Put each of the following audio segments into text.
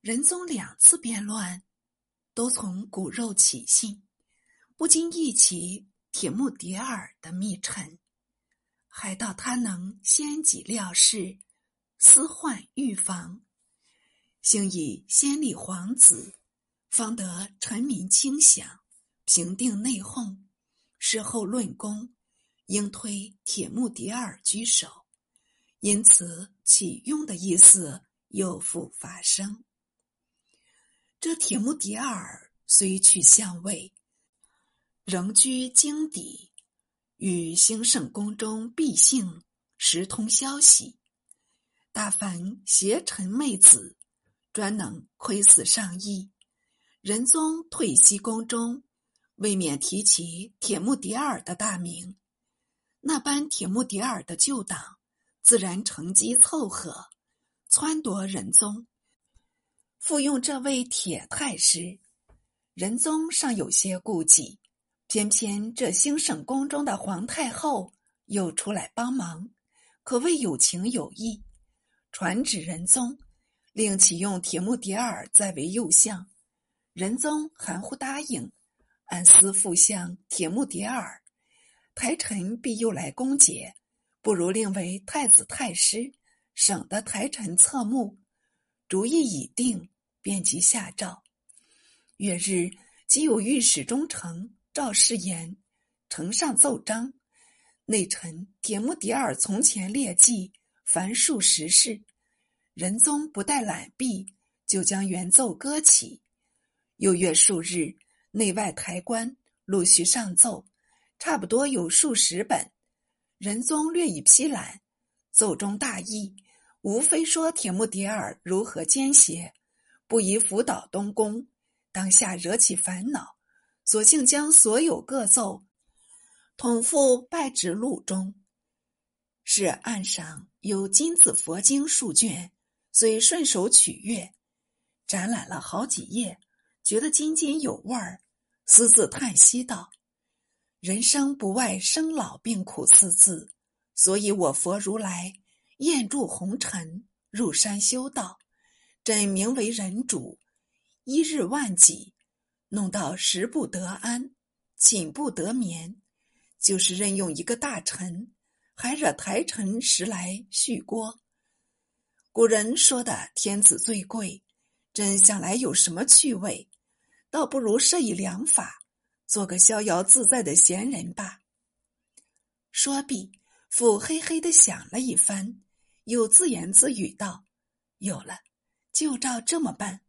仁宗两次变乱，都从骨肉起兴，不禁忆起铁木迭儿的密臣，还道他能先己料事，私患预防，幸以先立皇子，方得臣民倾享，平定内讧。事后论功，应推铁木迭儿居首，因此启用的意思又复发生。这铁木迭儿虽去相位，仍居京邸，与兴圣宫中毕幸时通消息。大凡邪臣媚子，专能窥伺上意。仁宗退西宫中，未免提起铁木迭儿的大名。那般铁木迭儿的旧党，自然乘机凑合，撺掇仁宗。复用这位铁太师，仁宗尚有些顾忌，偏偏这兴圣宫中的皇太后又出来帮忙，可谓有情有义，传旨仁宗，令启用铁木迭儿再为右相。仁宗含糊答应，暗思副相铁木迭儿，台臣必又来攻讦，不如令为太子太师，省得台臣侧目。主意已定。便即下诏。月日，即有御史中丞赵世言呈上奏章，内陈铁木迭儿从前列记，凡数十事。仁宗不待览毕，就将原奏搁起。又约数日，内外台官陆续上奏，差不多有数十本。仁宗略已批览，奏中大意，无非说铁木迭儿如何奸邪。不宜辅导东宫，当下惹起烦恼，索性将所有各奏统附拜旨录中。是案上有金子佛经数卷，遂顺手取阅，展览了好几页，觉得津津有味儿，私自叹息道：“人生不外生老病苦四字，所以我佛如来厌住红尘，入山修道。”朕名为人主，一日万几，弄到食不得安，寝不得眠，就是任用一个大臣，还惹台臣时来续锅。古人说的天子最贵，朕想来有什么趣味，倒不如设以良法，做个逍遥自在的闲人吧。说毕，腹嘿嘿的想了一番，又自言自语道：“有了。”就照这么办，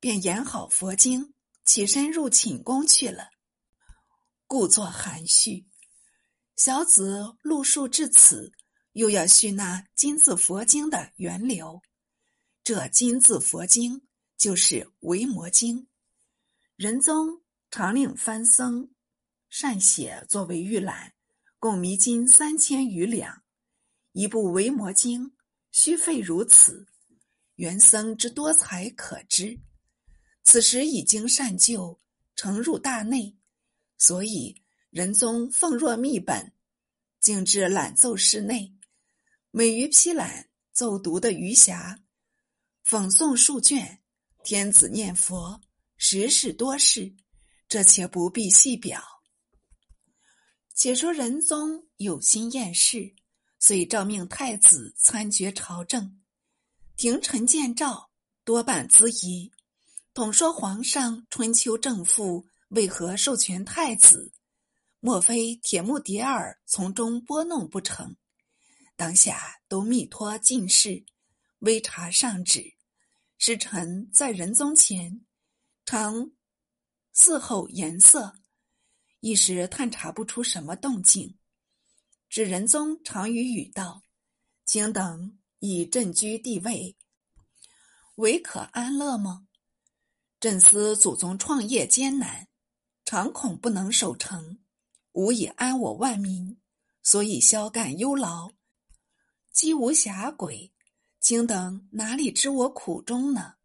便演好佛经，起身入寝宫去了。故作含蓄。小子录述至此，又要叙那金字佛经的源流。这金字佛经就是《维摩经》，仁宗常令番僧善写作为预览，共弥金三千余两。一部《维摩经》，需费如此。元僧之多才可知，此时已经善就，呈入大内，所以仁宗奉若秘本，径至览奏室内，每于批览奏读的余暇，讽诵数卷，天子念佛，时事多事，这且不必细表。且说仁宗有心厌世，遂诏命太子参决朝政。廷臣见诏，多半咨疑，统说皇上春秋正父为何授权太子？莫非铁木迭儿从中拨弄不成？当下都密托进士，微查上旨。使臣在仁宗前，常伺候颜色，一时探查不出什么动静。指仁宗常与语道：“请等。”以朕居地位，唯可安乐吗？朕思祖宗创业艰难，常恐不能守成，无以安我万民，所以消干忧劳，积无暇轨。卿等哪里知我苦衷呢？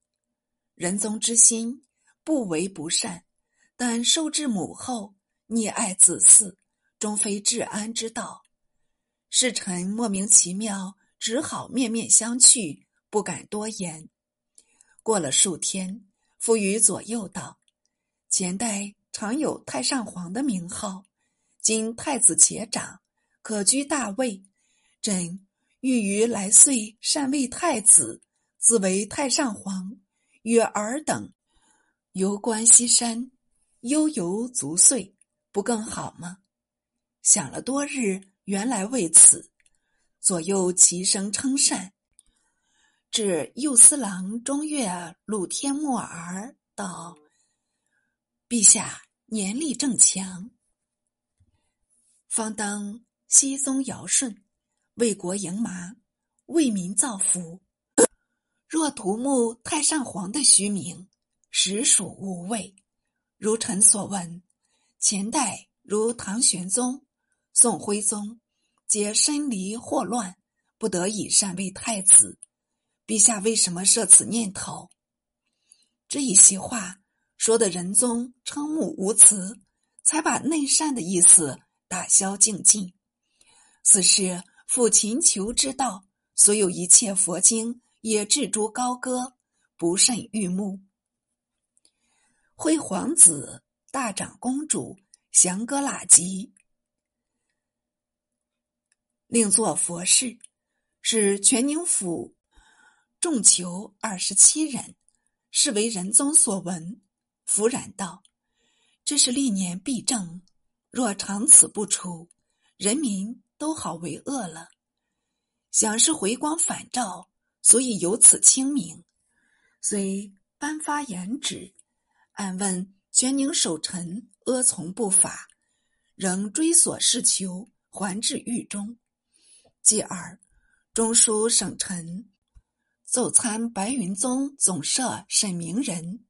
仁宗之心不为不善，但受制母后，溺爱子嗣，终非治安之道。侍臣莫名其妙。只好面面相觑，不敢多言。过了数天，复与左右道：“前代常有太上皇的名号，今太子且长，可居大位。朕欲于来岁禅位太子，自为太上皇。与尔等游观西山，悠游足岁，不更好吗？”想了多日，原来为此。左右齐声称善。至右司郎中岳鲁天木儿道：“陛下年力正强，方当西宗尧舜，为国营麻，为民造福。若图慕太上皇的虚名，实属无谓。如臣所闻，前代如唐玄宗、宋徽宗，皆身离祸乱，不得已禅位太子。”陛下为什么设此念头？这一席话说的仁宗瞠目无词，才把内善的意思打消净尽。此事复勤求之道，所有一切佛经也置诸高歌，不甚欲目。徽皇子大长公主降歌喇吉，另作佛事，使全宁府。众囚二十七人，是为仁宗所闻。弗然道：“这是历年弊政，若长此不除，人民都好为恶了。想是回光返照，所以有此清明。虽颁发严旨，暗问全宁守臣阿从不法，仍追索事求，还至狱中。继而中书省臣。”奏参白云宗总摄沈明仁，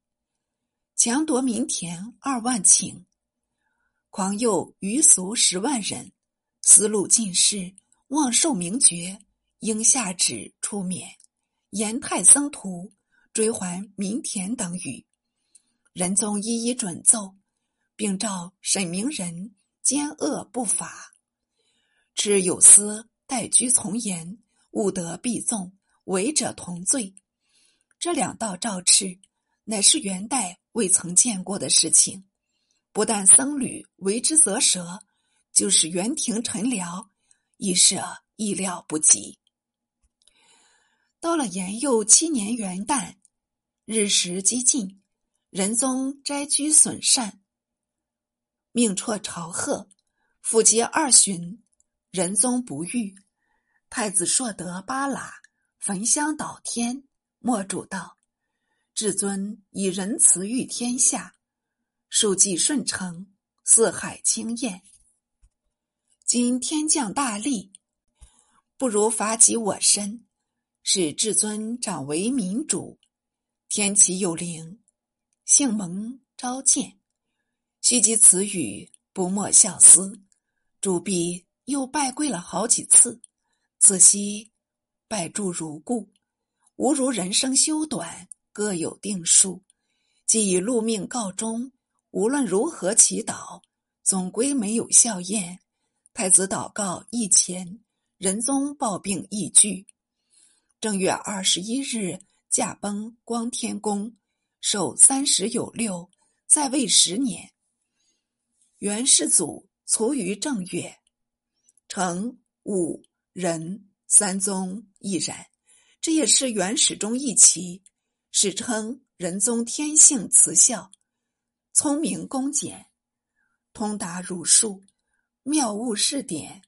强夺民田二万顷，狂诱余俗十万人，思路尽失，妄受名爵，应下旨出免，严太僧徒追还民田等语。仁宗一一准奏，并召沈明仁奸恶不法，持有司待居从严，务得必纵。违者同罪，这两道诏敕乃是元代未曾见过的事情。不但僧侣为之啧舌，就是元廷臣僚亦是意料不及。到了延佑七年元旦，日食激进，仁宗斋居损善，命辍朝贺，复节二旬，仁宗不遇，太子硕德八喇。焚香祷天，默主道：“至尊以仁慈育天下，庶几顺承，四海清晏。今天降大利，不如伐己我身，使至尊长为民主。天启有灵，幸蒙召见，须及此语，不莫效思。主必又拜跪了好几次，仔细。”拜住如故，吾如人生修短，各有定数。既以禄命告终，无论如何祈祷，总归没有效验。太子祷告一前，仁宗暴病易剧。正月二十一日，驾崩光天宫，寿三十有六，在位十年。元世祖卒于正月，成武仁。三宗亦然，这也是元史中一奇。史称仁宗天性慈孝，聪明恭俭，通达儒术，妙悟事典，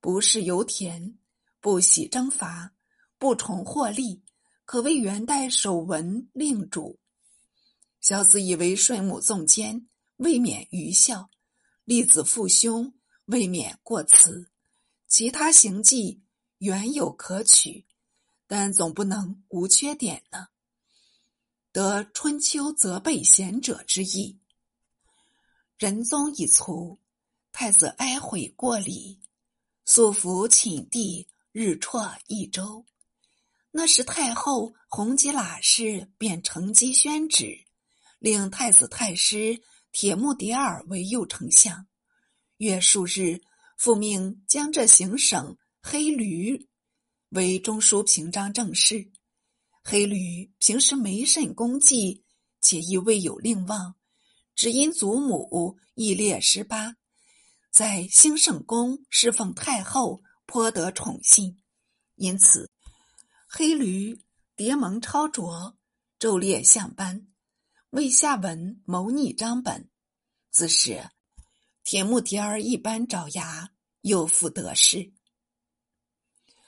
不事油田，不喜征伐，不崇获利，可谓元代首文令主。小子以为顺母纵奸，未免愚孝；立子父兄，未免过慈。其他行迹。原有可取，但总不能无缺点呢。得春秋责备贤者之意。仁宗已卒，太子哀悔过礼，素服寝地，日辍一周。那时太后弘吉喇氏便乘机宣旨，令太子太师铁木迭儿为右丞相。约数日，复命江浙行省。黑驴为中书平章政事，黑驴平时没甚功绩，且亦未有令望，只因祖母义烈十八，在兴圣宫侍奉太后，颇得宠幸，因此黑驴叠蒙超卓，昼列相班，为下文谋逆张本，自是铁木提儿一般爪牙，又复得势。